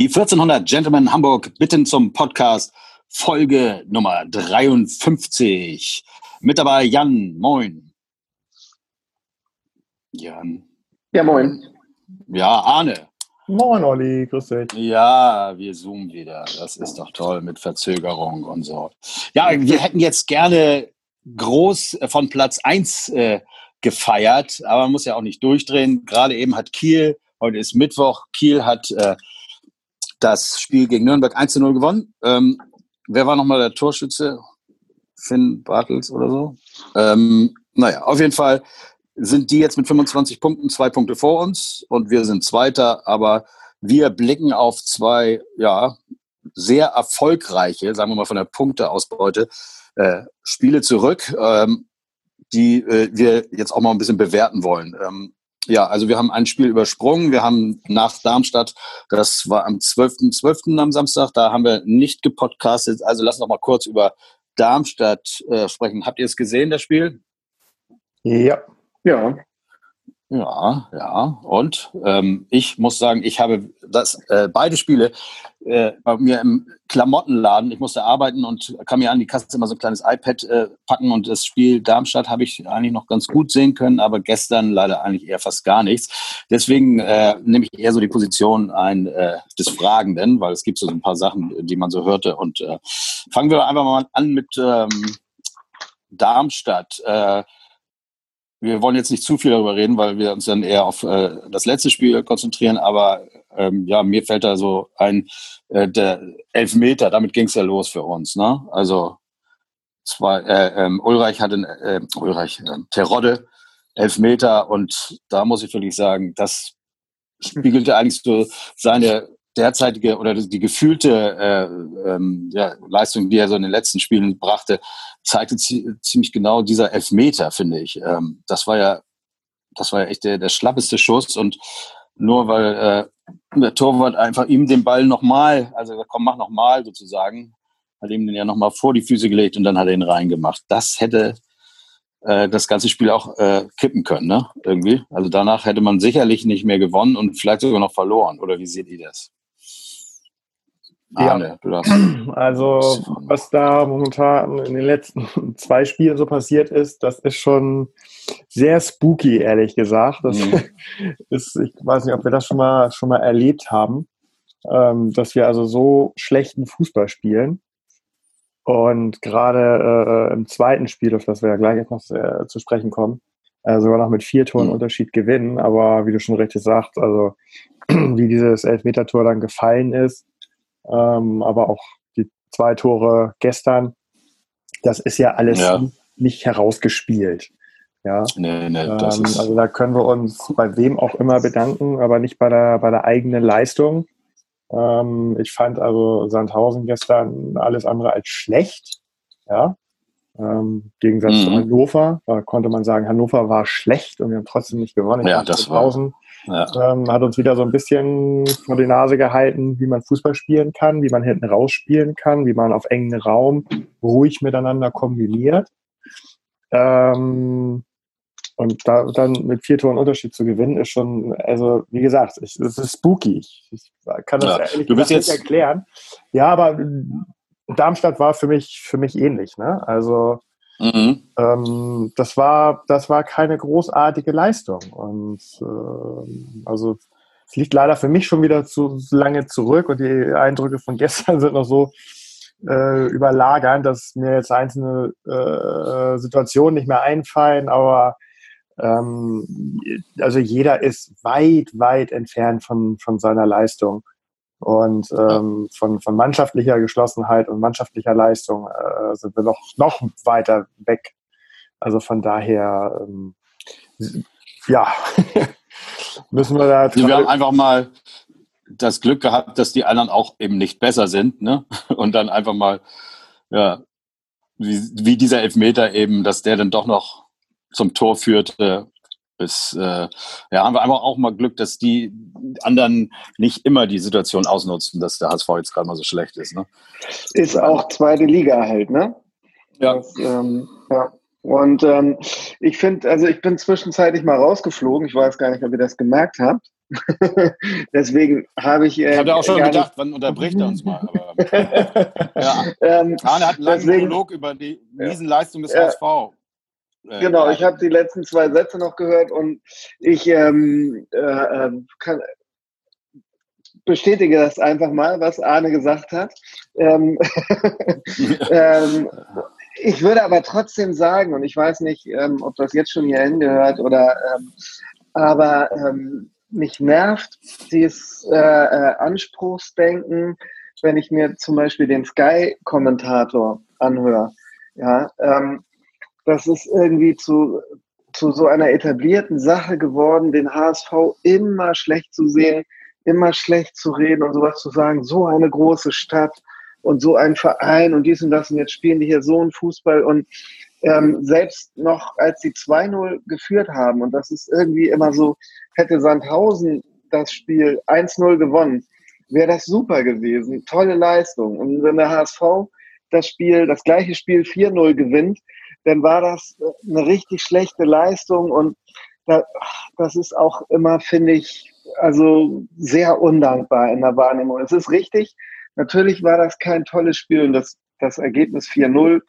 Die 1400 Gentlemen Hamburg bitten zum Podcast Folge Nummer 53. Mit dabei Jan, moin. Jan. Ja, moin. Ja, Arne. Moin, Olli, grüß dich. Ja, wir zoomen wieder. Das ist doch toll mit Verzögerung und so. Ja, wir hätten jetzt gerne groß von Platz 1 äh, gefeiert, aber man muss ja auch nicht durchdrehen. Gerade eben hat Kiel, heute ist Mittwoch, Kiel hat äh, das Spiel gegen Nürnberg 1 zu 0 gewonnen. Ähm, wer war nochmal der Torschütze? Finn Bartels oder so? Ähm, naja, auf jeden Fall sind die jetzt mit 25 Punkten zwei Punkte vor uns und wir sind Zweiter, aber wir blicken auf zwei, ja, sehr erfolgreiche, sagen wir mal von der Punkteausbeute, äh, Spiele zurück, ähm, die äh, wir jetzt auch mal ein bisschen bewerten wollen. Ähm, ja, also wir haben ein Spiel übersprungen. Wir haben nach Darmstadt, das war am 12.12. .12. am Samstag, da haben wir nicht gepodcastet. Also lass noch mal kurz über Darmstadt äh, sprechen. Habt ihr es gesehen, das Spiel? Ja. Ja. Ja, ja. Und ähm, ich muss sagen, ich habe das äh, beide Spiele äh, bei mir im Klamottenladen. Ich musste arbeiten und kam mir an die Kasse immer so ein kleines iPad äh, packen und das Spiel Darmstadt habe ich eigentlich noch ganz gut sehen können, aber gestern leider eigentlich eher fast gar nichts. Deswegen äh, nehme ich eher so die Position ein äh, des Fragenden, weil es gibt so ein paar Sachen, die man so hörte. Und äh, fangen wir einfach mal an mit ähm, Darmstadt. Äh, wir wollen jetzt nicht zu viel darüber reden, weil wir uns dann eher auf äh, das letzte Spiel konzentrieren. Aber ähm, ja, mir fällt da so ein, äh, der Elfmeter, damit ging es ja los für uns. Ne? Also zwei, äh, ähm, Ulreich hatte, äh, Ulreich, äh, Terodde, Elfmeter und da muss ich wirklich sagen, das spiegelte eigentlich so seine derzeitige oder die gefühlte äh, ähm, ja, Leistung, die er so in den letzten Spielen brachte, zeigte ziemlich genau dieser Elfmeter, finde ich. Ähm, das war ja, das war ja echt der, der schlappeste Schuss und nur weil äh, der Torwart einfach ihm den Ball nochmal, also komm, mach nochmal sozusagen, hat ihm den ja nochmal vor die Füße gelegt und dann hat er ihn reingemacht. Das hätte äh, das ganze Spiel auch äh, kippen können, ne? Irgendwie. Also danach hätte man sicherlich nicht mehr gewonnen und vielleicht sogar noch verloren. Oder wie seht ihr das? Arne, ja. Also, was da momentan in den letzten zwei Spielen so passiert ist, das ist schon sehr spooky, ehrlich gesagt. Das mhm. ist, ich weiß nicht, ob wir das schon mal, schon mal erlebt haben, ähm, dass wir also so schlechten Fußball spielen. Und gerade äh, im zweiten Spiel, auf das wir ja gleich etwas äh, zu sprechen kommen, äh, sogar noch mit vier Toren mhm. Unterschied gewinnen. Aber wie du schon richtig sagst, also wie dieses Elfmeter-Tor dann gefallen ist, ähm, aber auch die zwei Tore gestern, das ist ja alles ja. nicht herausgespielt. Ja, nee, nee, ähm, also da können wir uns bei wem auch immer bedanken, aber nicht bei der, bei der eigenen Leistung. Ähm, ich fand also Sandhausen gestern alles andere als schlecht. Ja, ähm, Gegensatz mhm. zu Hannover, da konnte man sagen, Hannover war schlecht und wir haben trotzdem nicht gewonnen. Ja, das war. Ja. Ähm, hat uns wieder so ein bisschen vor die Nase gehalten, wie man Fußball spielen kann, wie man hinten raus spielen kann, wie man auf engen Raum ruhig miteinander kombiniert. Ähm, und da dann mit vier Toren Unterschied zu gewinnen, ist schon, also wie gesagt, es ist spooky. Ich, kann das ja. ehrlich du bist jetzt nicht erklären. Ja, aber Darmstadt war für mich, für mich ähnlich. Ne? Also Mhm. Ähm, das war, das war keine großartige Leistung. Und äh, also es liegt leider für mich schon wieder zu lange zurück und die Eindrücke von gestern sind noch so äh, überlagern, dass mir jetzt einzelne äh, Situationen nicht mehr einfallen, aber ähm, also jeder ist weit, weit entfernt von, von seiner Leistung. Und ähm, von, von mannschaftlicher Geschlossenheit und mannschaftlicher Leistung äh, sind wir noch, noch weiter weg. Also von daher, ähm, ja, müssen wir da. Wir haben einfach mal das Glück gehabt, dass die anderen auch eben nicht besser sind, ne? Und dann einfach mal, ja, wie, wie dieser Elfmeter eben, dass der dann doch noch zum Tor führte ist, äh, ja, haben wir einfach auch mal Glück, dass die anderen nicht immer die Situation ausnutzen, dass der HSV jetzt gerade mal so schlecht ist. Ne? Ist auch zweite Liga halt, ne? Ja. Das, ähm, ja. Und ähm, ich finde, also ich bin zwischenzeitlich mal rausgeflogen. Ich weiß gar nicht, ob ihr das gemerkt habt. Deswegen habe ich. Äh, ich habe auch schon gedacht, wann unterbricht er uns mal. Aber, ja. ähm, Arne hat einen langen deswegen, Monolog über die Riesenleistung des ja. HSV. Äh, genau, ich habe die letzten zwei Sätze noch gehört und ich ähm, äh, ähm, kann, bestätige das einfach mal, was Arne gesagt hat. Ähm, ähm, ich würde aber trotzdem sagen, und ich weiß nicht, ähm, ob das jetzt schon hier hingehört oder, ähm, aber ähm, mich nervt dieses äh, äh, Anspruchsdenken, wenn ich mir zum Beispiel den Sky-Kommentator anhöre. Ja, ähm, das ist irgendwie zu, zu so einer etablierten Sache geworden, den HSV immer schlecht zu sehen, immer schlecht zu reden und sowas zu sagen, so eine große Stadt und so ein Verein und dies und das. Und jetzt spielen die hier so einen Fußball. Und ähm, selbst noch als sie 2-0 geführt haben und das ist irgendwie immer so, hätte Sandhausen das Spiel 1-0 gewonnen, wäre das super gewesen, tolle Leistung. Und wenn der HSV das Spiel, das gleiche Spiel 4-0 gewinnt, dann war das äh, eine richtig schlechte Leistung und das ist auch immer, finde ich, also sehr undankbar in der Wahrnehmung. Es ist richtig, natürlich war das kein tolles Spiel und das, das Ergebnis 4-0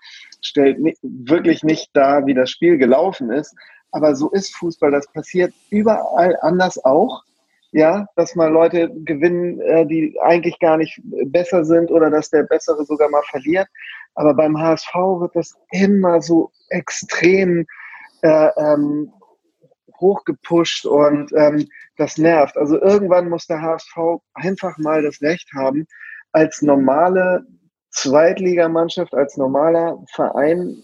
stellt wirklich nicht dar, wie das Spiel gelaufen ist. Aber so ist Fußball. Das passiert überall anders auch. Ja, dass mal Leute gewinnen, äh, die eigentlich gar nicht besser sind oder dass der Bessere sogar mal verliert. Aber beim HSV wird das immer so extrem äh, ähm, hochgepusht und ähm, das nervt. Also irgendwann muss der HSV einfach mal das Recht haben, als normale Zweitligamannschaft, als normaler Verein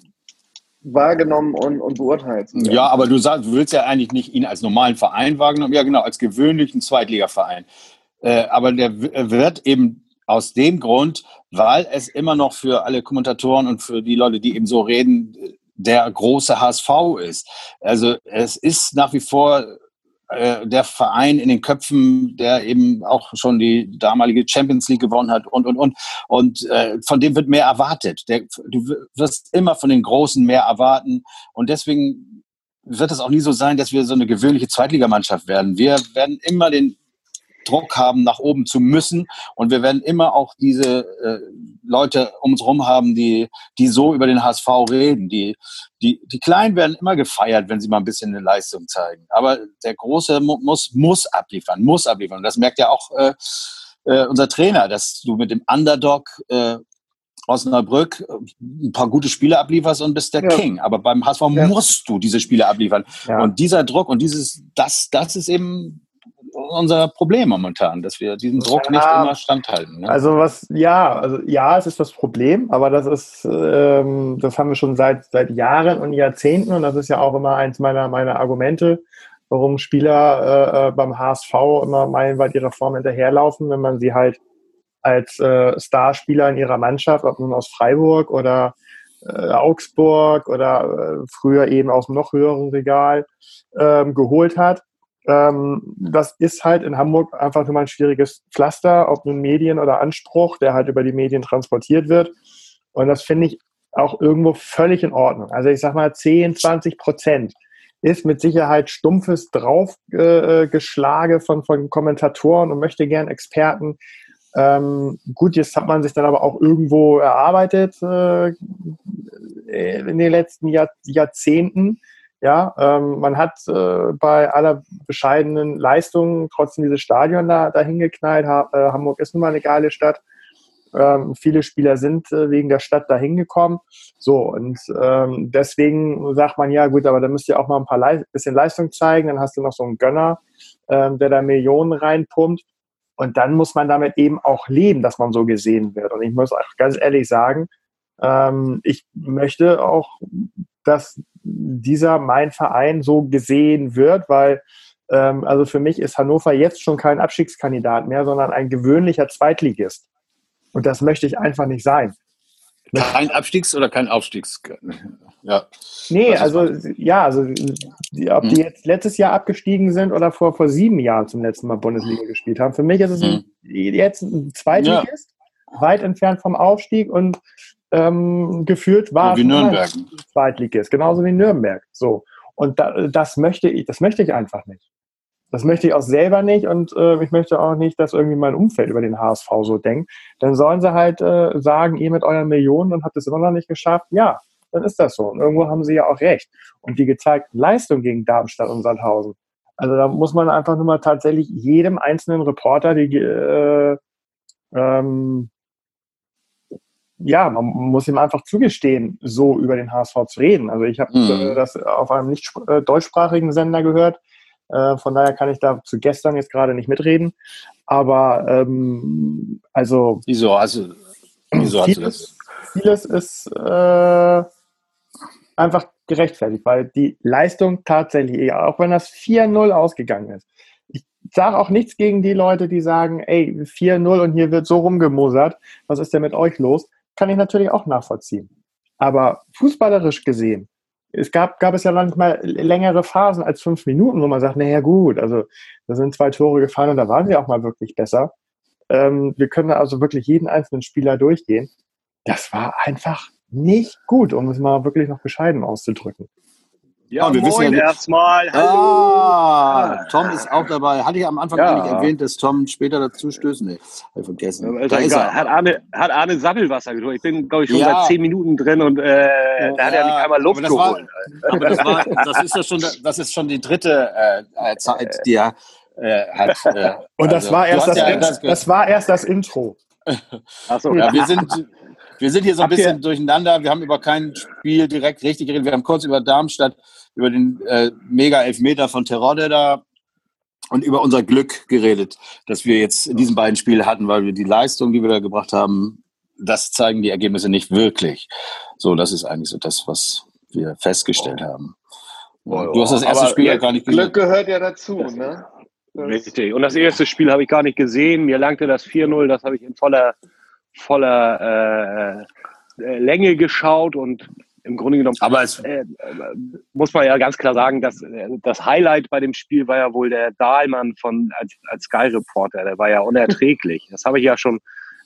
wahrgenommen und, und beurteilt. Ja, aber du, sagst, willst ja eigentlich nicht ihn als normalen Verein wahrgenommen, ja genau, als gewöhnlichen Zweitligaverein. Äh, aber der wird eben aus dem Grund, weil es immer noch für alle Kommentatoren und für die Leute, die eben so reden, der große HSV ist. Also es ist nach wie vor äh, der Verein in den Köpfen, der eben auch schon die damalige Champions League gewonnen hat und und und und äh, von dem wird mehr erwartet. Der, du wirst immer von den Großen mehr erwarten und deswegen wird es auch nie so sein, dass wir so eine gewöhnliche Zweitligamannschaft werden. Wir werden immer den Druck haben, nach oben zu müssen. Und wir werden immer auch diese äh, Leute um uns herum haben, die, die so über den HSV reden. Die, die, die Kleinen werden immer gefeiert, wenn sie mal ein bisschen eine Leistung zeigen. Aber der Große muss, muss abliefern, muss abliefern. Und das merkt ja auch äh, äh, unser Trainer, dass du mit dem Underdog äh, Osnabrück ein paar gute Spiele ablieferst und bist der ja. King. Aber beim HSV ja. musst du diese Spiele abliefern. Ja. Und dieser Druck und dieses, das, das ist eben unser Problem momentan, dass wir diesem Druck nicht immer standhalten. Ne? Also was, ja, also ja, es ist das Problem, aber das ist, ähm, das haben wir schon seit seit Jahren und Jahrzehnten und das ist ja auch immer eins meiner meiner Argumente, warum Spieler äh, äh beim HSV immer meilenweit ihrer Form hinterherlaufen, wenn man sie halt als äh, Starspieler in ihrer Mannschaft, ob nun aus Freiburg oder äh, Augsburg oder äh, früher eben aus dem noch höheren Regal ähm, geholt hat ähm, das ist halt in Hamburg einfach nur mal ein schwieriges Pflaster, ob nun Medien oder Anspruch, der halt über die Medien transportiert wird. Und das finde ich auch irgendwo völlig in Ordnung. Also ich sag mal 10, 20 Prozent ist mit Sicherheit stumpfes Draufgeschlage äh, von, von Kommentatoren und möchte gern Experten. Ähm, gut, jetzt hat man sich dann aber auch irgendwo erarbeitet äh, in den letzten Jahr, Jahrzehnten. Ja, ähm, man hat äh, bei aller bescheidenen Leistung trotzdem dieses Stadion da, da hingeknallt. Ha äh, Hamburg ist nun mal eine geile Stadt. Ähm, viele Spieler sind äh, wegen der Stadt da hingekommen. So, und ähm, deswegen sagt man, ja gut, aber da müsst ihr auch mal ein paar Le bisschen Leistung zeigen. Dann hast du noch so einen Gönner, ähm, der da Millionen reinpumpt. Und dann muss man damit eben auch leben, dass man so gesehen wird. Und ich muss auch ganz ehrlich sagen, ähm, ich möchte auch, dass dieser mein Verein so gesehen wird, weil ähm, also für mich ist Hannover jetzt schon kein Abstiegskandidat mehr, sondern ein gewöhnlicher Zweitligist. Und das möchte ich einfach nicht sein. Kein Abstiegs- oder kein Aufstiegs? Ja. Nee, also ja, also ob hm. die jetzt letztes Jahr abgestiegen sind oder vor, vor sieben Jahren zum letzten Mal Bundesliga gespielt haben. Für mich ist es hm. ein, jetzt ein Zweitligist, ja. weit entfernt vom Aufstieg und ähm, geführt war. Wie Nürnberg. Zweitligist, genauso wie Nürnberg. So. Und da, das möchte ich, das möchte ich einfach nicht. Das möchte ich auch selber nicht und äh, ich möchte auch nicht, dass irgendwie mein Umfeld über den HSV so denkt. Dann sollen sie halt äh, sagen, ihr mit euren Millionen und habt es immer noch nicht geschafft. Ja, dann ist das so. Und irgendwo haben sie ja auch recht. Und die gezeigten Leistungen gegen Darmstadt und Sandhausen, also da muss man einfach nur mal tatsächlich jedem einzelnen Reporter die äh, ähm, ja, man muss ihm einfach zugestehen, so über den HSV zu reden. Also ich habe mhm. äh, das auf einem nicht äh, deutschsprachigen Sender gehört. Äh, von daher kann ich da zu gestern jetzt gerade nicht mitreden. Aber ähm, also. Wieso? Also, wieso hast du das? Vieles ist einfach gerechtfertigt, weil die Leistung tatsächlich, auch wenn das 4-0 ausgegangen ist, ich sage auch nichts gegen die Leute, die sagen, ey, 4-0 und hier wird so rumgemosert, was ist denn mit euch los? Kann ich natürlich auch nachvollziehen. Aber fußballerisch gesehen, es gab, gab es ja manchmal längere Phasen als fünf Minuten, wo man sagt, naja gut, also da sind zwei Tore gefallen und da waren wir auch mal wirklich besser. Ähm, wir können also wirklich jeden einzelnen Spieler durchgehen. Das war einfach nicht gut, um es mal wirklich noch bescheiden auszudrücken. Ja, wir moin wissen ja, erstmal. Hallo. Ah, Tom ist auch dabei. Hatte ich am Anfang ja. gar nicht erwähnt, dass Tom später dazu stößt? Nee, habe ich vergessen. Ja, da ist er. Hat Arne, hat Arne Sattelwasser getrunken. Ich bin, glaube ich, schon ja. seit zehn Minuten drin und äh, da hat er nicht einmal Luft aber geholt. War, aber das, war, das, ist ja schon, das ist schon die dritte äh, Zeit, die er äh, hat. Äh, und das, also, war erst das, das, das, war erst das Intro. Achso, ja, wir sind wir sind hier so ein Habt bisschen durcheinander. Wir haben über kein Spiel direkt richtig geredet. Wir haben kurz über Darmstadt, über den äh, Mega-Elfmeter von Terodde da und über unser Glück geredet, dass wir jetzt in diesen beiden Spielen hatten, weil wir die Leistung, die wir da gebracht haben, das zeigen die Ergebnisse nicht wirklich. So, das ist eigentlich so das, was wir festgestellt oh. haben. Oh, du hast das erste Spiel ja gar nicht gesehen. Glück gehört ja dazu, ne? Richtig. Und das erste Spiel habe ich gar nicht gesehen. Mir langte das 4-0, das habe ich in voller voller äh, äh, Länge geschaut und im Grunde genommen Aber es, äh, muss man ja ganz klar sagen, dass äh, das Highlight bei dem Spiel war ja wohl der Dahlmann von als, als Sky Reporter. Der war ja unerträglich. Das habe ich ja schon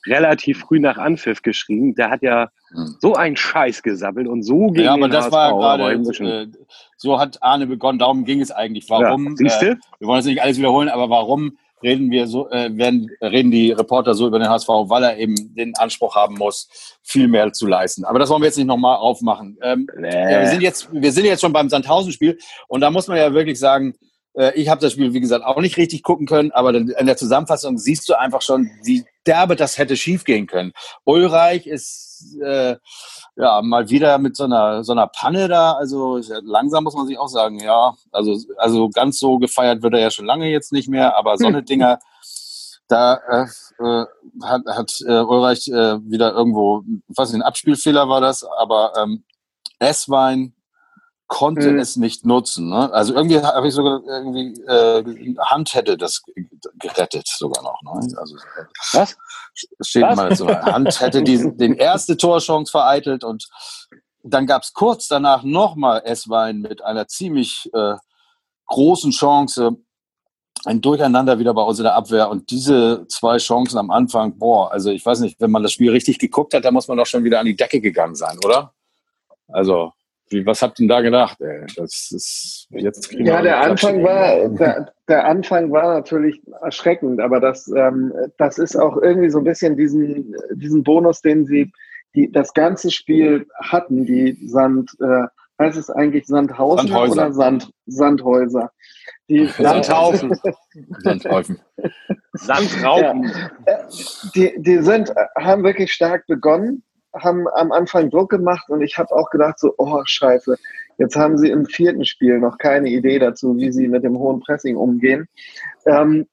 relativ früh nach Anpfiff geschrieben. Der hat ja hm. so einen Scheiß gesammelt und so ging Ja, aber das HSV, war gerade, äh, so hat Arne begonnen, darum ging es eigentlich. Warum? Ja, siehst du? Äh, wir wollen jetzt nicht alles wiederholen, aber warum reden wir so, äh, werden, reden die Reporter so über den HSV, weil er eben den Anspruch haben muss, viel mehr zu leisten. Aber das wollen wir jetzt nicht nochmal aufmachen. Ähm, nee. ja, wir sind jetzt, wir sind jetzt schon beim Sandhausen-Spiel und da muss man ja wirklich sagen, äh, ich habe das Spiel, wie gesagt, auch nicht richtig gucken können, aber in der Zusammenfassung siehst du einfach schon, wie derbe das hätte schiefgehen können. Ulreich ist äh, ja, mal wieder mit so einer, so einer Panne da. Also langsam muss man sich auch sagen, ja, also, also ganz so gefeiert wird er ja schon lange jetzt nicht mehr, aber so eine Dinger, da äh, äh, hat, hat äh, Ulreich äh, wieder irgendwo, nicht, ein Abspielfehler war das, aber ähm, Esswein konnte mhm. es nicht nutzen. Ne? Also irgendwie habe ich sogar irgendwie äh, Hand hätte das gerettet sogar noch. Ne? Also, Was? Steht Was? mal so. Hand hätte die, den erste Torchance vereitelt und dann gab es kurz danach nochmal Esswein mit einer ziemlich äh, großen Chance. Ein Durcheinander wieder bei uns in der Abwehr und diese zwei Chancen am Anfang, boah, also ich weiß nicht, wenn man das Spiel richtig geguckt hat, dann muss man doch schon wieder an die Decke gegangen sein, oder? Also wie, was habt ihr denn da gedacht? Ey? Das ist jetzt ja, der Anfang war der, der, Anfang war natürlich erschreckend, aber das ähm, das ist auch irgendwie so ein bisschen diesen diesen Bonus, den sie die das ganze Spiel hatten, die Sand äh, heißt es eigentlich Sandhausen Sandhäuser. oder Sand Sandhäuser? Die Sandhaufen. Sandhaufen. Sandraupen. Ja, die, die sind, haben wirklich stark begonnen haben am Anfang Druck gemacht und ich habe auch gedacht, so, oh scheiße, jetzt haben sie im vierten Spiel noch keine Idee dazu, wie sie mit dem hohen Pressing umgehen. Ähm,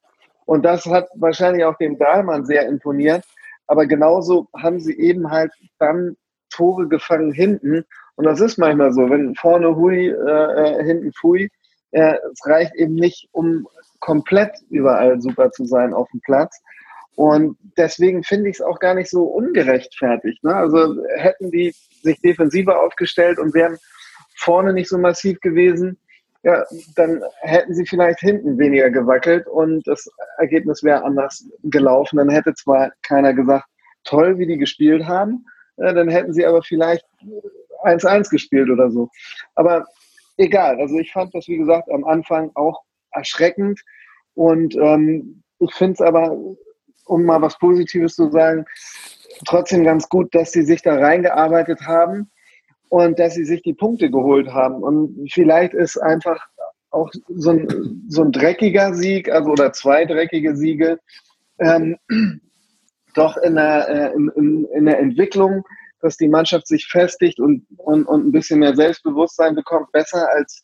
und das hat wahrscheinlich auch dem Dahlmann sehr imponiert. Aber genauso haben sie eben halt dann Tore gefangen hinten. Und das ist manchmal so, wenn vorne Hui, äh, äh hinten Fui, äh, es reicht eben nicht, um komplett überall super zu sein auf dem Platz. Und deswegen finde ich es auch gar nicht so ungerechtfertigt. Ne? Also hätten die sich defensiver aufgestellt und wären vorne nicht so massiv gewesen, ja, dann hätten sie vielleicht hinten weniger gewackelt und das Ergebnis wäre anders gelaufen. Dann hätte zwar keiner gesagt, toll, wie die gespielt haben, ja, dann hätten sie aber vielleicht 1-1 gespielt oder so. Aber egal, also ich fand das, wie gesagt, am Anfang auch erschreckend, Und ähm, ich finde es aber, um mal was Positives zu sagen, trotzdem ganz gut, dass sie sich da reingearbeitet haben und dass sie sich die Punkte geholt haben. Und vielleicht ist einfach auch so ein, so ein dreckiger Sieg, also oder zwei dreckige Siege, ähm, doch in der, äh, in, in der Entwicklung, dass die Mannschaft sich festigt und, und, und ein bisschen mehr Selbstbewusstsein bekommt, besser als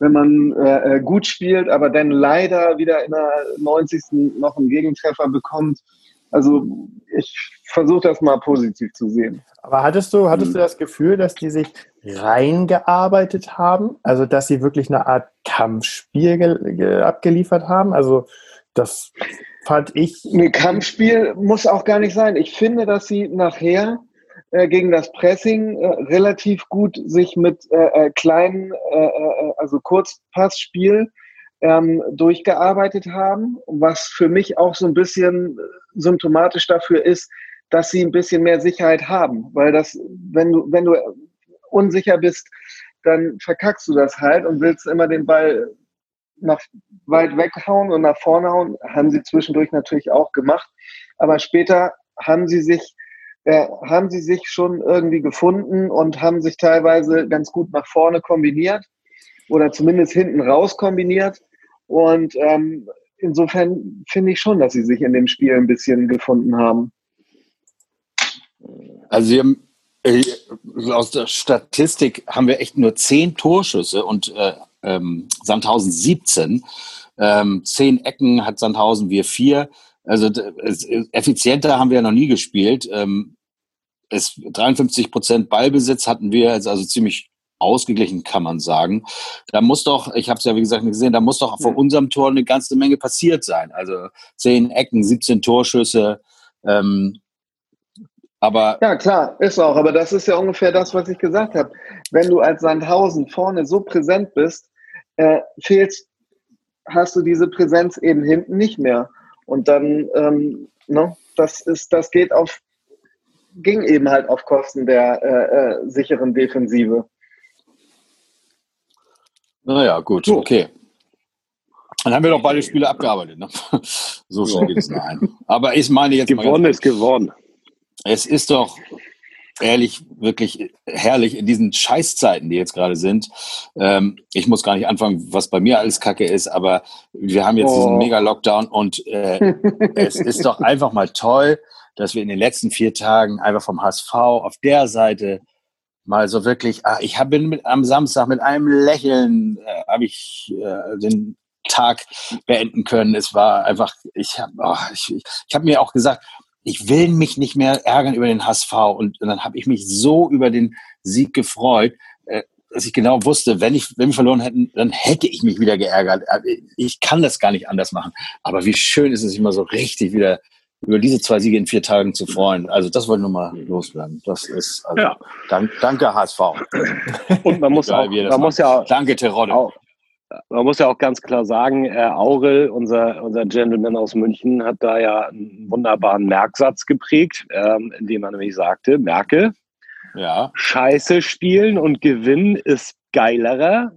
wenn man äh, äh gut spielt, aber dann leider wieder in der 90. noch einen Gegentreffer bekommt. Also ich versuche das mal positiv zu sehen. Aber hattest du, hattest du hm. das Gefühl, dass die sich reingearbeitet haben? Also dass sie wirklich eine Art Kampfspiel abgeliefert haben? Also das fand ich. Ein Kampfspiel muss auch gar nicht sein. Ich finde, dass sie nachher äh, gegen das Pressing äh, relativ gut sich mit äh, äh kleinen, äh, äh, also Kurzpassspiel ähm, durchgearbeitet haben, was für mich auch so ein bisschen symptomatisch dafür ist, dass sie ein bisschen mehr Sicherheit haben, weil das, wenn du, wenn du unsicher bist, dann verkackst du das halt und willst immer den Ball nach weit weghauen und nach vorne hauen. Haben sie zwischendurch natürlich auch gemacht, aber später haben sie sich haben sie sich schon irgendwie gefunden und haben sich teilweise ganz gut nach vorne kombiniert oder zumindest hinten raus kombiniert. Und ähm, insofern finde ich schon, dass sie sich in dem Spiel ein bisschen gefunden haben. Also sie haben, äh, aus der Statistik haben wir echt nur zehn Torschüsse und äh, ähm, Sandhausen 17. Ähm, zehn Ecken hat Sandhausen, wir vier. Also effizienter haben wir ja noch nie gespielt. Ähm, es, 53 Prozent Ballbesitz hatten wir, also ziemlich ausgeglichen, kann man sagen. Da muss doch, ich habe es ja wie gesagt nicht gesehen, da muss doch vor unserem Tor eine ganze Menge passiert sein. Also zehn Ecken, 17 Torschüsse. Ähm, aber ja, klar, ist auch. Aber das ist ja ungefähr das, was ich gesagt habe. Wenn du als Sandhausen vorne so präsent bist, äh, fehlst, hast du diese Präsenz eben hinten nicht mehr. Und dann, ähm, ne, das ist, das geht auf, ging eben halt auf Kosten der äh, äh, sicheren Defensive. Naja, gut, so. okay. Dann haben wir doch beide Spiele abgearbeitet. Ne? So schnell geht es nein. Aber ich meine jetzt. Gewonnen ist gewonnen. Es ist doch ehrlich wirklich herrlich in diesen Scheißzeiten, die jetzt gerade sind. Ähm, ich muss gar nicht anfangen, was bei mir alles Kacke ist, aber wir haben jetzt oh. diesen Mega-Lockdown und äh, es ist doch einfach mal toll, dass wir in den letzten vier Tagen einfach vom HSV auf der Seite mal so wirklich, ach, ich habe am Samstag mit einem Lächeln äh, habe ich äh, den Tag beenden können. Es war einfach, ich habe oh, ich, ich hab mir auch gesagt, ich will mich nicht mehr ärgern über den HSV. Und, und dann habe ich mich so über den Sieg gefreut, äh, dass ich genau wusste, wenn, ich, wenn wir verloren hätten, dann hätte ich mich wieder geärgert. Äh, ich kann das gar nicht anders machen. Aber wie schön ist es, mal so richtig wieder über diese zwei Siege in vier Tagen zu freuen. Also das wollte ich nochmal loswerden. Das ist also, ja. dank, danke HSV. Und man muss, auch, man muss ja danke Terodde. Auch, man muss ja auch ganz klar sagen, äh, Aurel, unser, unser Gentleman aus München, hat da ja einen wunderbaren Merksatz geprägt, ähm, indem er nämlich sagte, merke, ja. Scheiße spielen und gewinnen ist geilerer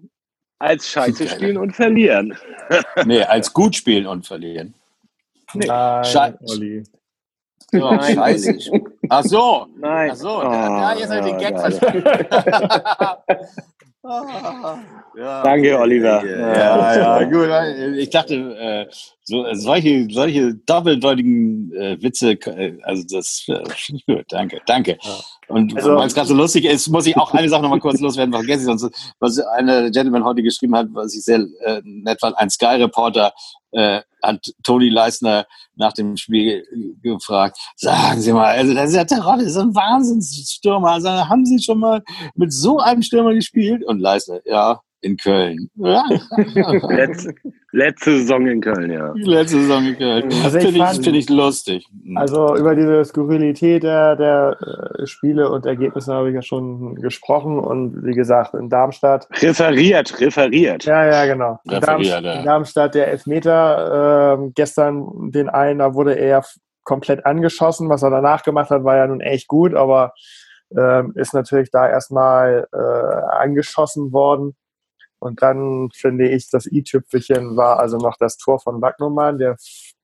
als Scheiße spielen und verlieren. nee, als gut spielen und verlieren. Nee. Nein, Sche Olli. Nein, scheiße. Ach so. Nein. Ach so. Oh, da, jetzt habe ich den Gag verstanden. Ja, Danke, Oliver. Ja, ja, gut. Ich dachte, äh, so, solche, solche doppeldeutigen äh, Witze, äh, also das äh, gut. Danke, danke. Und also, weil es gerade so lustig ist, muss ich auch eine Sache nochmal kurz loswerden, vergesse ich sonst, was eine Gentleman heute geschrieben hat, was ich sehr äh, nett fand. Ein Sky-Reporter äh, hat Toni Leisner nach dem Spiel gefragt, sagen Sie mal, also das ist ja Terodde, so ein Wahnsinnsstürmer. Also, haben Sie schon mal mit so einem Stürmer gespielt? Und Leisner, ja, in Köln. Letzte, letzte, Saison in Köln, ja. Letzte Saison in Köln. Also Finde ich, find ich lustig. Also über diese Skurrilität der, der äh, Spiele und Ergebnisse habe ich ja schon gesprochen und wie gesagt, in Darmstadt. Referiert, referiert. Ja, ja, genau. In, Darmstadt, ja. in Darmstadt der Elfmeter, äh, gestern den einen, da wurde er komplett angeschossen. Was er danach gemacht hat, war ja nun echt gut, aber ähm, ist natürlich da erstmal äh, angeschossen worden. Und dann finde ich, das i-Tüpfelchen war also noch das Tor von Wagnumann, der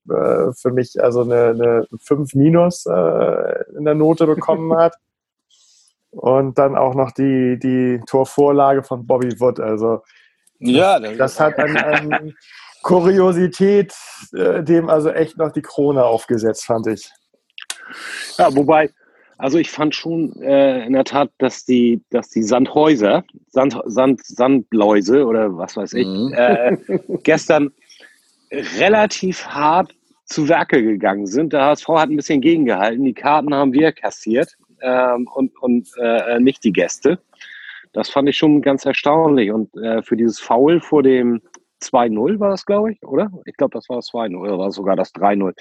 äh, für mich also eine, eine 5 minus äh, in der Note bekommen hat. Und dann auch noch die, die Torvorlage von Bobby Wood. Also ja, das, das hat an, an Kuriosität äh, dem also echt noch die Krone aufgesetzt, fand ich. Ja, wobei, also ich fand schon äh, in der Tat, dass die, dass die Sandhäuser, Sand, Sand, Sandläuse oder was weiß ich, mhm. äh, gestern relativ hart zu Werke gegangen sind. Der HSV hat ein bisschen gegengehalten. Die Karten haben wir kassiert ähm, und, und äh, nicht die Gäste. Das fand ich schon ganz erstaunlich. Und äh, für dieses Foul vor dem 2-0 war das, glaube ich, oder? Ich glaube, das war das 2-0 oder war es sogar das 3-0.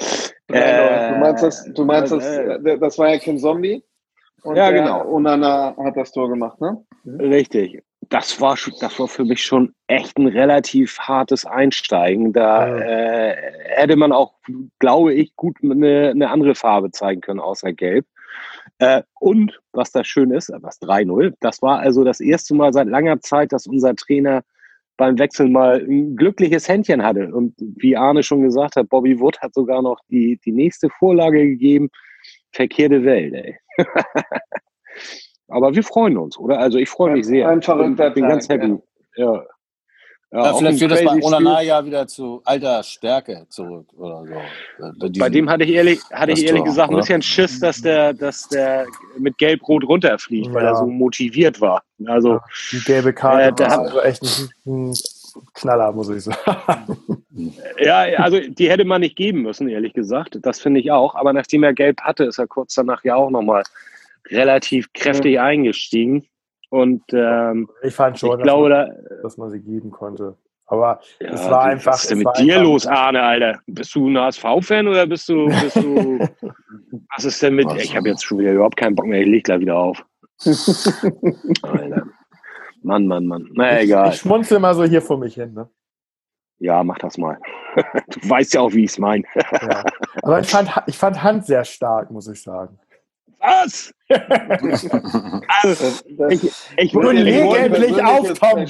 Äh, du meinst, das, du meinst das, äh, das war ja kein Zombie? Und ja, genau. Unana hat das Tor gemacht, ne? Mhm. Richtig. Das war, das war für mich schon echt ein relativ hartes Einsteigen. Da ja. äh, hätte man auch, glaube ich, gut eine, eine andere Farbe zeigen können, außer Gelb. Äh, und was da schön ist, was 3-0, das war also das erste Mal seit langer Zeit, dass unser Trainer beim Wechsel mal ein glückliches Händchen hatte. Und wie Arne schon gesagt hat, Bobby Wood hat sogar noch die, die nächste Vorlage gegeben. Verkehrte Welt, ey. Aber wir freuen uns, oder? Also ich freue mich sehr. Ein verrückter Ich bin ganz happy. Ja. ja. Ja, ja vielleicht führt das bei Onana ja wieder zu alter Stärke zurück oder so. Bei dem hatte ich ehrlich, hatte ich ehrlich gesagt oder? ein bisschen Schiss, dass der, dass der mit Gelb-Rot runterfliegt, ja. weil er so motiviert war. Also die gelbe Karte äh, der hat also echt ein, Knaller, muss ich sagen. Ja, also die hätte man nicht geben müssen, ehrlich gesagt. Das finde ich auch. Aber nachdem er Gelb hatte, ist er kurz danach ja auch nochmal relativ kräftig ja. eingestiegen. Und ähm, ich fand schon, ich glaube, dass, man, da, dass man sie geben konnte. Aber ja, es war einfach. Was ist denn mit dir los, Arne, Alter? Bist du ein HSV-Fan oder bist du, bist du. was ist denn mit. Was? Ich habe jetzt schon wieder überhaupt keinen Bock mehr, ich leg gleich wieder auf. Alter. Mann, Mann, Mann. Na egal. Ich, ich schmunzel mal so hier vor mich hin, ne? Ja, mach das mal. du weißt ja auch, wie ich es meine. ja. Aber ich fand, ich fand Hand sehr stark, muss ich sagen. Was? also, ich, ich wollte endlich auf, Tom.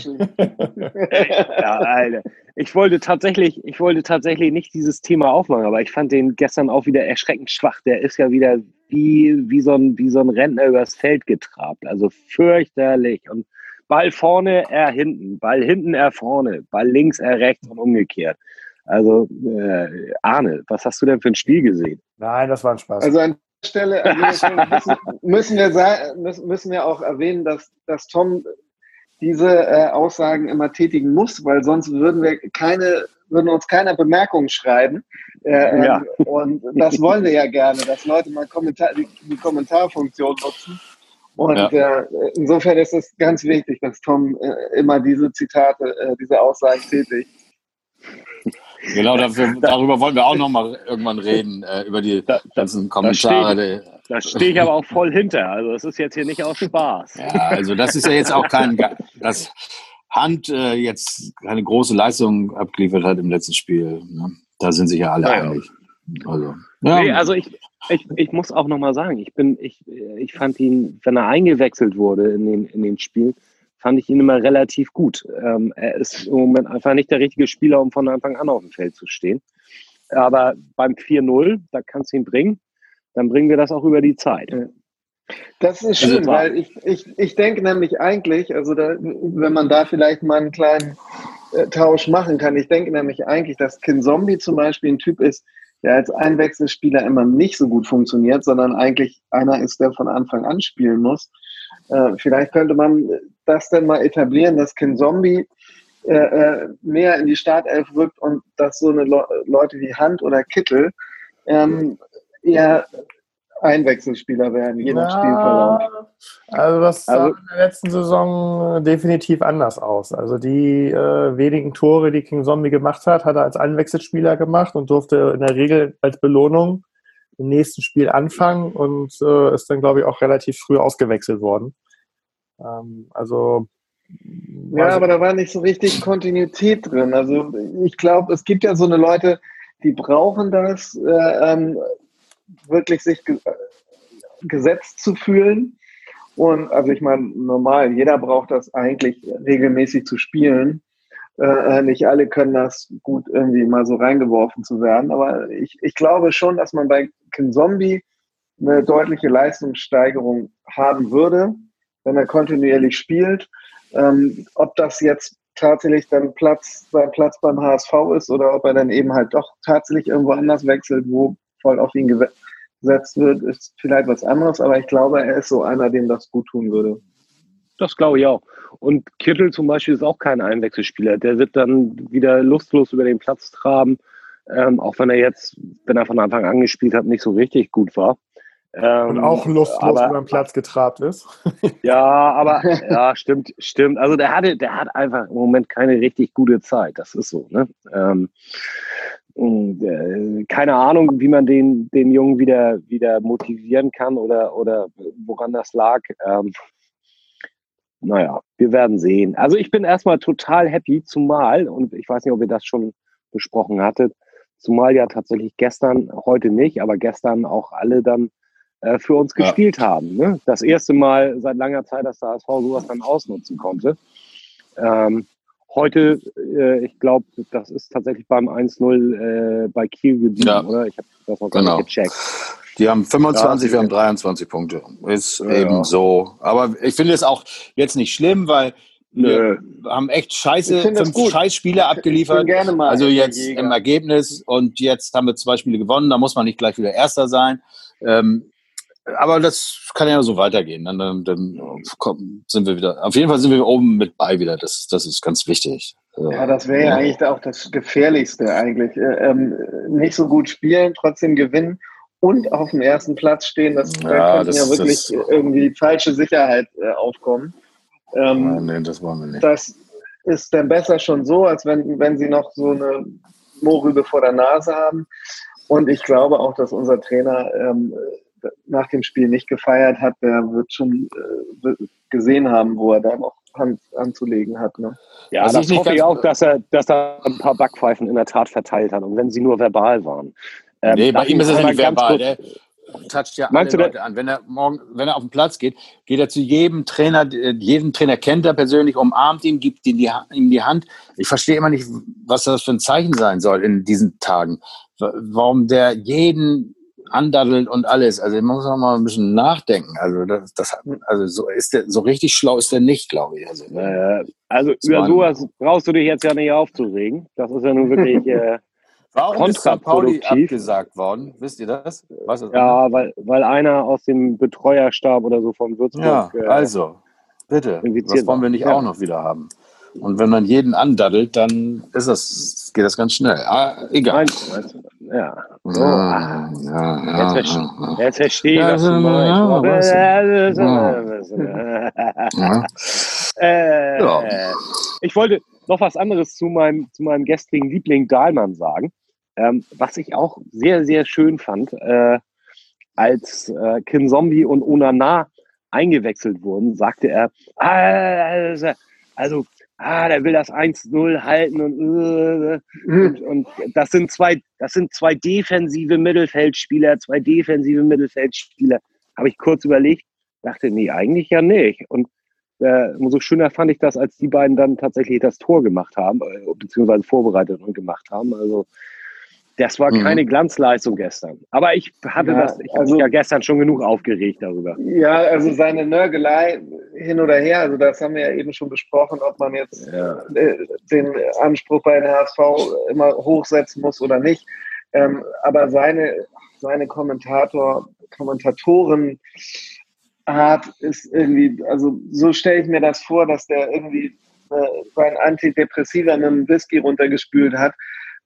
ja, Alter. Ich wollte tatsächlich, ich wollte tatsächlich nicht dieses Thema aufmachen, aber ich fand den gestern auch wieder erschreckend schwach. Der ist ja wieder wie, wie, so, ein, wie so ein Rentner übers Feld getrabt. Also fürchterlich. Und Ball vorne, er hinten. Ball hinten, er vorne. Ball links, er rechts und umgekehrt. Also, äh, Arne, was hast du denn für ein Spiel gesehen? Nein, das war ein Spaß. Also an Stelle also müssen, müssen, wir müssen wir auch erwähnen, dass, dass Tom diese äh, Aussagen immer tätigen muss, weil sonst würden wir keine, würden uns keiner Bemerkungen schreiben. Äh, ja. Und das wollen wir ja gerne, dass Leute mal Kommentar, die, die Kommentarfunktion nutzen. Und ja. äh, insofern ist es ganz wichtig, dass Tom äh, immer diese Zitate, äh, diese Aussagen tätigt. Genau, dafür, darüber wollen wir auch noch mal irgendwann reden, äh, über die da, ganzen Kommentare. Da stehe ich aber auch voll hinter. Also das ist jetzt hier nicht aus Spaß. Ja, also das ist ja jetzt auch kein, dass Hand äh, jetzt keine große Leistung abgeliefert hat im letzten Spiel. Ne? Da sind sich ja alle ja, einig. Also, ja. nee, also ich, ich, ich muss auch noch mal sagen, ich bin, ich, ich fand ihn, wenn er eingewechselt wurde in den, in den Spielen, fand ich ihn immer relativ gut. Ähm, er ist im Moment einfach nicht der richtige Spieler, um von Anfang an auf dem Feld zu stehen. Aber beim 4-0, da kannst du ihn bringen, dann bringen wir das auch über die Zeit. Das ist schön, weil ich, ich, ich denke nämlich eigentlich, also da, wenn man da vielleicht mal einen kleinen äh, Tausch machen kann, ich denke nämlich eigentlich, dass Kin Zombie zum Beispiel ein Typ ist, der als Einwechselspieler immer nicht so gut funktioniert, sondern eigentlich einer ist, der von Anfang an spielen muss. Äh, vielleicht könnte man das denn mal etablieren, dass Ken Zombie äh, äh, mehr in die Startelf rückt und dass so eine Le Leute wie Hand oder Kittel ähm, eher Einwechselspieler werden, je nach ja, Spielverlauf. Also das sah also, in der letzten Saison definitiv anders aus. Also die äh, wenigen Tore, die King Zombie gemacht hat, hat er als Einwechselspieler gemacht und durfte in der Regel als Belohnung im nächsten Spiel anfangen und äh, ist dann, glaube ich, auch relativ früh ausgewechselt worden. Ähm, also ja, aber da war nicht so richtig Kontinuität drin. Also ich glaube, es gibt ja so eine Leute, die brauchen das, äh, ähm, wirklich sich ge gesetzt zu fühlen. Und also ich meine, normal, jeder braucht das eigentlich regelmäßig zu spielen. Äh, nicht alle können das gut irgendwie mal so reingeworfen zu werden. Aber ich, ich glaube schon, dass man bei Kin Zombie eine deutliche Leistungssteigerung haben würde, wenn er kontinuierlich spielt. Ähm, ob das jetzt tatsächlich dann Platz, sein Platz beim HSV ist oder ob er dann eben halt doch tatsächlich irgendwo anders wechselt, wo voll auf ihn gesetzt wird, ist vielleicht was anderes. Aber ich glaube, er ist so einer, dem das gut tun würde. Das glaube ich auch. Und Kittel zum Beispiel ist auch kein Einwechselspieler. Der wird dann wieder lustlos über den Platz traben, ähm, auch wenn er jetzt, wenn er von Anfang an gespielt hat, nicht so richtig gut war. Ähm, und auch lustlos über den Platz getrabt ist. ja, aber ja, stimmt, stimmt. Also der hatte, der hat einfach im Moment keine richtig gute Zeit. Das ist so. Ne? Ähm, äh, keine Ahnung, wie man den, den Jungen wieder, wieder motivieren kann oder, oder woran das lag. Ähm, naja, wir werden sehen. Also ich bin erstmal total happy, zumal, und ich weiß nicht, ob ihr das schon besprochen hattet, zumal ja tatsächlich gestern, heute nicht, aber gestern auch alle dann äh, für uns ja. gespielt haben. Ne? Das erste Mal seit langer Zeit, dass der HSV sowas dann ausnutzen konnte. Ähm, heute, äh, ich glaube, das ist tatsächlich beim 1-0 äh, bei Kiel geblieben, ja. oder? Ich habe das noch gar genau. nicht gecheckt. Die haben 25, ja, wir haben 23 Punkte. Ist ja. eben so. Aber ich finde es auch jetzt nicht schlimm, weil wir haben echt scheiße, fünf Scheißspiele abgeliefert. also jetzt im Ergebnis und jetzt haben wir zwei Spiele gewonnen, da muss man nicht gleich wieder Erster sein. Ähm, aber das kann ja so weitergehen. Dann, dann, dann sind wir wieder, auf jeden Fall sind wir oben mit bei wieder. Das, das ist ganz wichtig. Ja, das wäre ja eigentlich auch das Gefährlichste eigentlich. Äh, ähm, nicht so gut spielen, trotzdem gewinnen und auf dem ersten Platz stehen, das ja, könnte ja wirklich das, irgendwie falsche Sicherheit äh, aufkommen. Ähm, Nein, das wollen wir nicht. Das ist dann besser schon so, als wenn, wenn sie noch so eine Mohrrübe vor der Nase haben. Und ich glaube auch, dass unser Trainer ähm, nach dem Spiel nicht gefeiert hat, der wird schon äh, gesehen haben, wo er da noch Hand anzulegen hat. Ne? Ja, also das ich hoffe ich auch, dass er, dass er ein paar Backpfeifen in der Tat verteilt hat und wenn sie nur verbal waren. Ähm, nee, bei ihm ist es ja nicht verbal. Der toucht ja alle Leute an. Wenn er morgen, wenn er auf den Platz geht, geht er zu jedem Trainer, jeden Trainer kennt er persönlich, umarmt ihn, gibt ihm die, ihm die Hand. Ich verstehe immer nicht, was das für ein Zeichen sein soll in diesen Tagen. Warum der jeden andaddelt und alles. Also man muss auch mal ein bisschen nachdenken. Also das, das also so ist der, so richtig schlau ist der nicht, glaube ich. Also, äh, also über sowas brauchst du dich jetzt ja nicht aufzuregen. Das ist ja nun wirklich äh, Warum ist St. Pauli abgesagt worden? Wisst ihr das? Was ist ja, weil, weil einer aus dem Betreuerstab oder so von Würzburg. Ja, äh, also, bitte. Das wollen wir nicht ja. auch noch wieder haben. Und wenn man jeden andaddelt, dann ist das, geht das ganz schnell. Ah, egal. Ja. So. Ja, ja, ja, jetzt, ja, jetzt verstehe ich, was du meinst. Äh, ich wollte noch was anderes zu meinem, zu meinem gestrigen Liebling Dahlmann sagen. Ähm, was ich auch sehr, sehr schön fand, äh, als äh, Kin Zombie und Onana eingewechselt wurden, sagte er, also, also ah, der will das 1-0 halten und, äh, und, und, das sind zwei, das sind zwei defensive Mittelfeldspieler, zwei defensive Mittelfeldspieler. Habe ich kurz überlegt, dachte, nee, eigentlich ja nicht. Und äh, umso schöner fand ich das, als die beiden dann tatsächlich das Tor gemacht haben, äh, beziehungsweise vorbereitet und gemacht haben. Also das war keine mhm. Glanzleistung gestern. Aber ich hatte ja, das, ich also, ja gestern schon genug aufgeregt darüber. Ja, also seine Nörgelei hin oder her, also das haben wir ja eben schon besprochen, ob man jetzt ja. Äh, den Anspruch bei den HSV immer hochsetzen muss oder nicht. Ähm, aber seine, seine Kommentator, Kommentatoren Art ist irgendwie, also so stelle ich mir das vor, dass der irgendwie äh, sein Antidepressiva mit einem Whisky runtergespült hat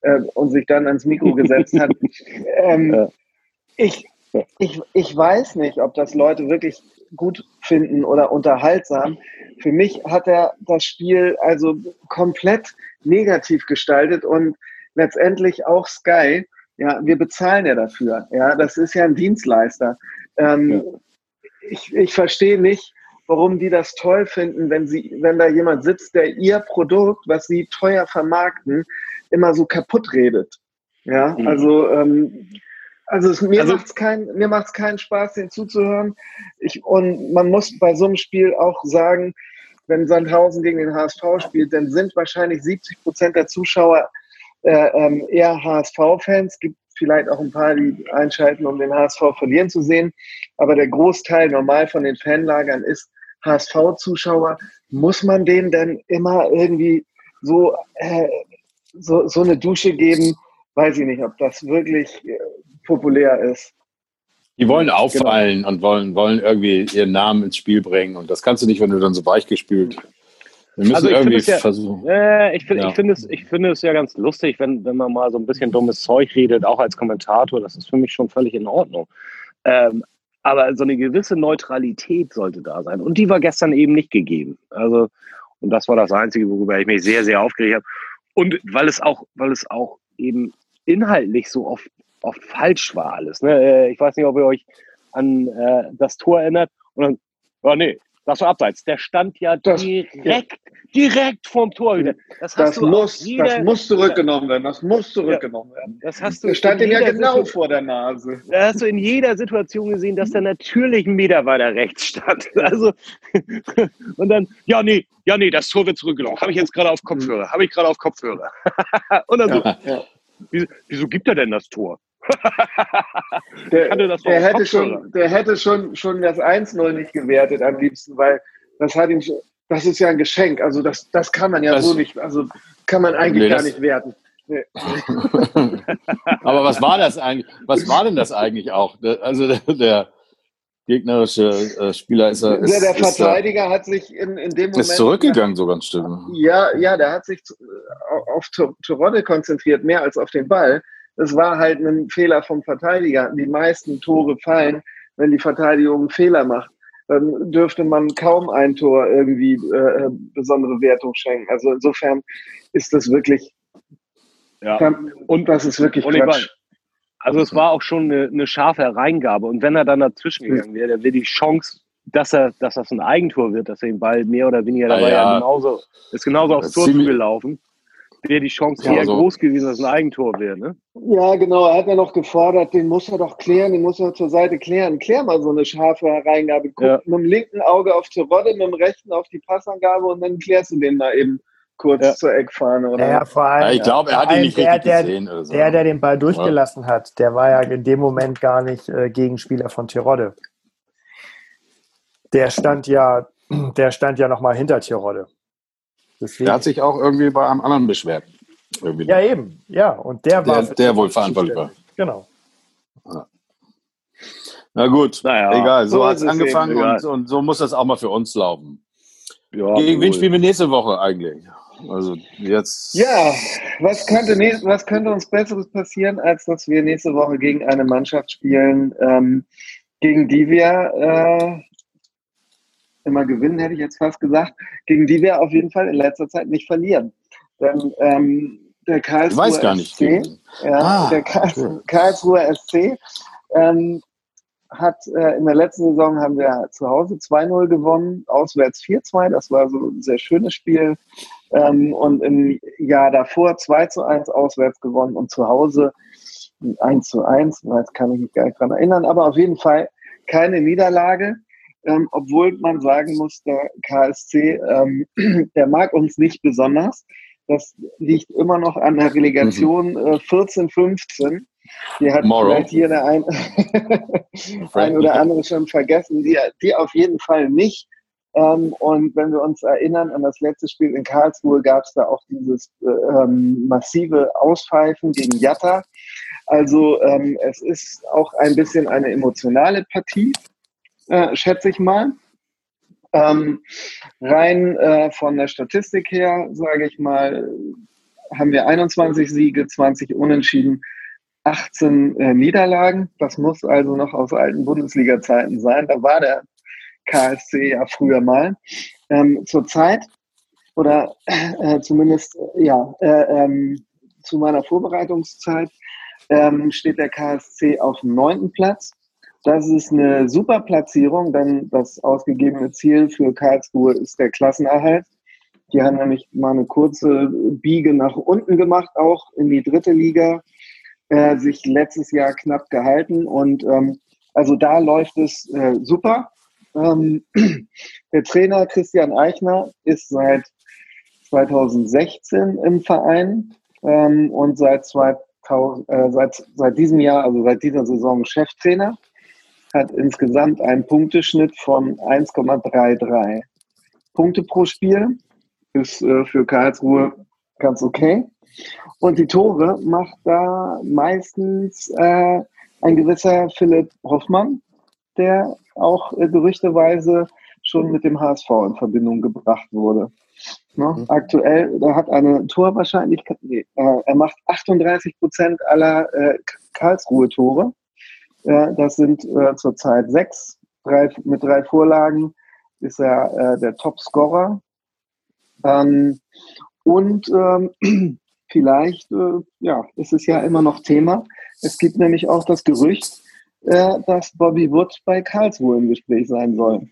äh, und sich dann ans Mikro gesetzt hat. ähm, ja. ich, ich, ich weiß nicht, ob das Leute wirklich gut finden oder unterhaltsam. Für mich hat er das Spiel also komplett negativ gestaltet und letztendlich auch Sky. Ja, wir bezahlen ja dafür. Ja, das ist ja ein Dienstleister. Ähm, ja. Ich, ich verstehe nicht, warum die das toll finden, wenn sie, wenn da jemand sitzt, der ihr Produkt, was sie teuer vermarkten, immer so kaputt redet. Ja, mhm. also ähm, Also es, mir also, macht es kein, mir macht's keinen Spaß, den zuzuhören. Ich, und man muss bei so einem Spiel auch sagen, wenn Sandhausen gegen den HSV spielt, dann sind wahrscheinlich 70 Prozent der Zuschauer äh, ähm, eher HSV-Fans. Gibt vielleicht auch ein paar, die einschalten, um den HSV verlieren zu sehen. Aber der Großteil normal von den Fanlagern ist HSV-Zuschauer. Muss man denen denn immer irgendwie so, äh, so, so eine Dusche geben? Weiß ich nicht, ob das wirklich äh, populär ist. Die wollen genau. auffallen genau. und wollen, wollen irgendwie ihren Namen ins Spiel bringen. Und das kannst du nicht, wenn du dann so weichgespült. Wir müssen also irgendwie ja, versuchen. Äh, ich, find, ja. ich finde es, ich finde es ja ganz lustig, wenn, wenn man mal so ein bisschen dummes Zeug redet, auch als Kommentator. Das ist für mich schon völlig in Ordnung. Ähm, aber so eine gewisse Neutralität sollte da sein. Und die war gestern eben nicht gegeben. Also, und das war das Einzige, worüber ich mich sehr, sehr aufgeregt habe. Und weil es auch, weil es auch eben inhaltlich so oft oft falsch war alles. Ne? Äh, ich weiß nicht, ob ihr euch an äh, das Tor erinnert. Und dann, oh nee, das war abseits. Der stand ja das, direkt, ja. direkt vom Tor. Das, das muss, jeder, das muss zurückgenommen werden. Das muss zurückgenommen werden. Das hast du. Der stand ihm ja genau Situation, vor der Nase. Da hast du in jeder Situation gesehen, dass der natürlich einen Meter weiter rechts stand. Also, und dann, ja, nee, ja, nee, das Tor wird zurückgenommen. Habe ich jetzt gerade auf Kopfhörer. Habe ich gerade auf Kopfhörer. und dann so, ja. wieso, wieso gibt er denn das Tor? Der, der hätte, schon, der hätte schon, schon das 1-0 nicht gewertet am liebsten, weil das hat ihm das ist ja ein Geschenk. Also das, das kann man ja das, so nicht, also kann man eigentlich nee, gar nicht werten. Nee. Aber was war das eigentlich? Was war denn das eigentlich auch? Also der, der gegnerische äh, Spieler ist er. Ist, der, der Verteidiger ist, hat sich in, in dem Moment. Ist zurückgegangen sogar ein Stück. Ja, ja, der hat sich auf Toronto konzentriert, mehr als auf den Ball es war halt ein Fehler vom Verteidiger. Die meisten Tore fallen, wenn die Verteidigung einen Fehler macht. Dann dürfte man kaum ein Tor irgendwie äh, besondere Wertung schenken. Also insofern ist das wirklich. Ja. Und das ist wirklich Quatsch. Also es war auch schon eine, eine scharfe Hereingabe. Und wenn er dann dazwischen gegangen wäre, dann wäre die Chance, dass er, dass das ein Eigentor wird, dass er den Ball mehr oder weniger dabei ja, ja. genauso, ist genauso aufs Tor gelaufen wäre die Chance ja, eher so. groß gewesen, dass es ein Eigentor wäre, ne? Ja, genau. Er hat ja noch gefordert, den muss er doch klären, den muss er zur Seite klären. Klär mal so eine scharfe Hereingabe. Guck ja. mit dem linken Auge auf Terodde, mit dem rechten auf die Passangabe und dann klärst du den mal eben kurz ja. zur Eckfahne. Oder? Ja, vor allem, ja, ich glaube, er hat ihn nicht der, richtig der, gesehen. So. Der, der den Ball durchgelassen hat, der war ja in dem Moment gar nicht äh, Gegenspieler von Tirode. Der stand ja, der stand ja nochmal hinter Tirode. Deswegen. Der hat sich auch irgendwie bei einem anderen beschwert. Irgendwie. Ja, eben. Ja, und der war. Der, der wohl verantwortlich war. Genau. Ja. Na gut, naja, egal. So, so hat es angefangen und, und, so muss das auch mal für uns laufen. Ja, Gegen wen spielen wir nächste Woche eigentlich? Also jetzt. Ja, was könnte, was könnte uns Besseres passieren, als dass wir nächste Woche gegen eine Mannschaft spielen, ähm, gegen die wir äh, immer gewinnen, hätte ich jetzt fast gesagt, gegen die wir auf jeden Fall in letzter Zeit nicht verlieren. Denn ähm, der Karlsruher ich weiß gar nicht. SC, ja, ah, der Karls Karlsruher SC ähm, hat äh, in der letzten Saison haben wir zu Hause 2-0 gewonnen, auswärts 4-2, das war so ein sehr schönes Spiel. Ähm, und im Jahr davor 2 1 auswärts gewonnen und zu Hause 1 zu 1, jetzt kann ich mich gar nicht dran erinnern, aber auf jeden Fall keine Niederlage ähm, obwohl man sagen muss, der KSC, ähm, der mag uns nicht besonders. Das liegt immer noch an der Relegation mhm. äh, 14, 15. Die hat Morrow. vielleicht hier der ein, ein oder andere schon vergessen. Die, die auf jeden Fall nicht. Ähm, und wenn wir uns erinnern an das letzte Spiel in Karlsruhe, gab es da auch dieses äh, ähm, massive Auspfeifen gegen Jatta. Also ähm, es ist auch ein bisschen eine emotionale Partie äh, schätze ich mal. Ähm, rein äh, von der Statistik her, sage ich mal, haben wir 21 Siege, 20 Unentschieden, 18 äh, Niederlagen. Das muss also noch aus alten Bundesliga-Zeiten sein. Da war der KSC ja früher mal. Ähm, Zurzeit, oder äh, zumindest ja, äh, ähm, zu meiner Vorbereitungszeit, ähm, steht der KSC auf dem neunten Platz das ist eine super Platzierung, denn das ausgegebene Ziel für Karlsruhe ist der Klassenerhalt. Die haben nämlich mal eine kurze Biege nach unten gemacht, auch in die dritte Liga. äh, sich letztes Jahr knapp gehalten und ähm, also da läuft es äh, super. Ähm, der Trainer Christian Eichner ist seit 2016 im Verein ähm, und seit, 2000, äh, seit, seit diesem Jahr, also seit dieser Saison Cheftrainer. Hat insgesamt einen Punkteschnitt von 1,33 Punkte pro Spiel. Ist äh, für Karlsruhe ganz okay. Und die Tore macht da meistens äh, ein gewisser Philipp Hoffmann, der auch äh, gerüchteweise schon mit dem HSV in Verbindung gebracht wurde. Ne? Mhm. Aktuell, er hat eine Torwahrscheinlichkeit, nee, äh, er macht 38 Prozent aller äh, Karlsruhe-Tore. Äh, das sind äh, zurzeit sechs. Drei, mit drei Vorlagen ist er äh, der Top-Scorer. Ähm, und ähm, vielleicht, äh, ja, ist es ja immer noch Thema. Es gibt nämlich auch das Gerücht, äh, dass Bobby Wood bei Karlsruhe im Gespräch sein soll.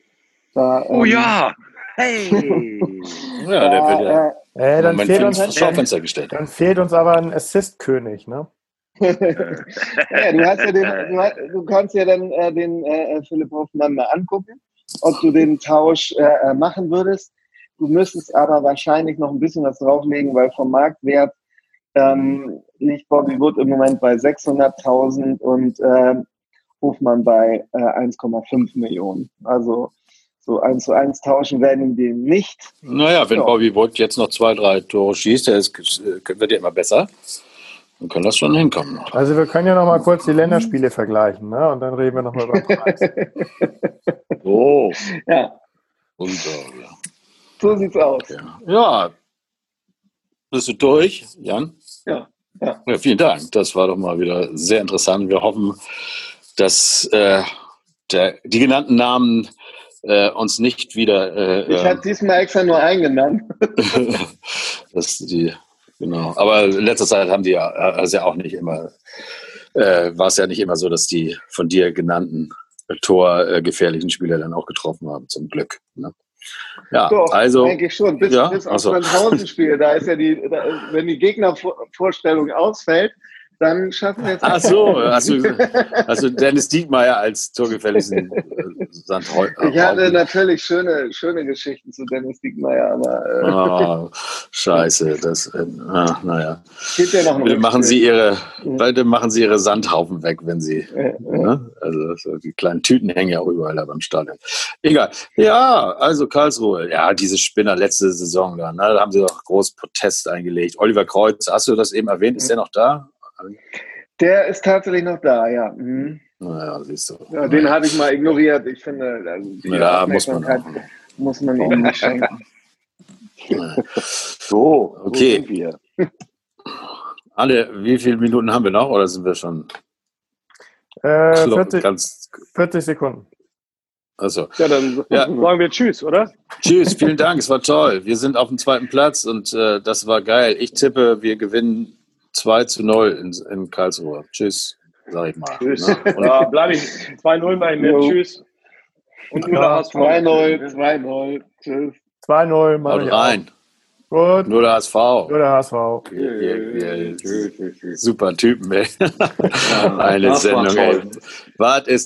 Da, oh ähm, oh ja! Hey! ja, der wird ja. Äh, äh, dann, fehlt uns, Schaufenster gestellt. dann fehlt uns aber ein Assist-König, ne? Ja, du, hast ja den, du, du kannst ja dann äh, den äh, Philipp Hoffmann mal angucken, ob du den Tausch äh, machen würdest. Du müsstest aber wahrscheinlich noch ein bisschen was drauflegen, weil vom Marktwert ähm, liegt Bobby Wood im Moment bei 600.000 und äh, Hofmann bei äh, 1,5 Millionen. Also so eins zu eins tauschen werden die nicht. Naja, wenn ja. Bobby Wood jetzt noch zwei, drei Tore schießt, der ist, wird ja immer besser. Dann kann das schon hinkommen. Noch. Also wir können ja noch mal kurz die Länderspiele vergleichen, ne? Und dann reden wir noch mal über Preis. so. Ja. Und, äh, ja. So sieht's aus. Ja. ja. Bist du durch, Jan? Ja. ja. ja. Vielen Dank. Das war doch mal wieder sehr interessant. Wir hoffen, dass äh, der, die genannten Namen äh, uns nicht wieder. Äh, ich habe diesmal extra nur einen genannt. dass die, genau. Aber in letzter Zeit haben die ja, also ja auch nicht immer, äh, war es ja nicht immer so, dass die von dir genannten torgefährlichen Spieler dann auch getroffen haben, zum Glück. Ne? Ja, Doch, also. Eigentlich schon. Bis, ja? bis auf das Hausenspiel. Da ist ja die, da, wenn die Gegnervorstellung ausfällt, dann schaffen wir es. Ach so, hast du Dennis Diekmeyer als torgefälligsten äh, Sandhol Ich hatte natürlich schöne, schöne Geschichten zu Dennis Diekmeyer, aber. Äh oh, scheiße, das, äh, ah, naja. Geht ja noch bitte machen Sie ihre, bitte machen Sie Ihre Sandhaufen weg, wenn Sie, ja, ne? also so die kleinen Tüten hängen ja auch überall da beim Stadion. Egal. Ja, also Karlsruhe, ja, diese Spinner letzte Saison da, ne? da haben sie doch groß Protest eingelegt. Oliver Kreuz, hast du das eben erwähnt, ist der noch da? Der ist tatsächlich noch da, ja. Mhm. Naja, siehst du. Ja, den habe ich mal ignoriert. Ich finde, also ja, muss man, auch. muss man ihm nicht schenken. so, okay. Alle, wie viele Minuten haben wir noch oder sind wir schon? Äh, 40, ganz 40 Sekunden. Also, ja, dann ja. sagen wir Tschüss, oder? Tschüss, vielen Dank, es war toll. Wir sind auf dem zweiten Platz und äh, das war geil. Ich tippe, wir gewinnen 2 zu 0 in, in Karlsruhe. Tschüss, sag ich mal. Tschüss. Ne? Ja, bleib ich 2-0 bei mir. Tschüss. Und du ja, 2-0, 2-0. Tschüss. 2-0, mal rein. Gut. Nur der HSV. Nur der HSV. Yeah, yeah, yeah. Super Typen, ey. Eine Sendung, ey. Was ist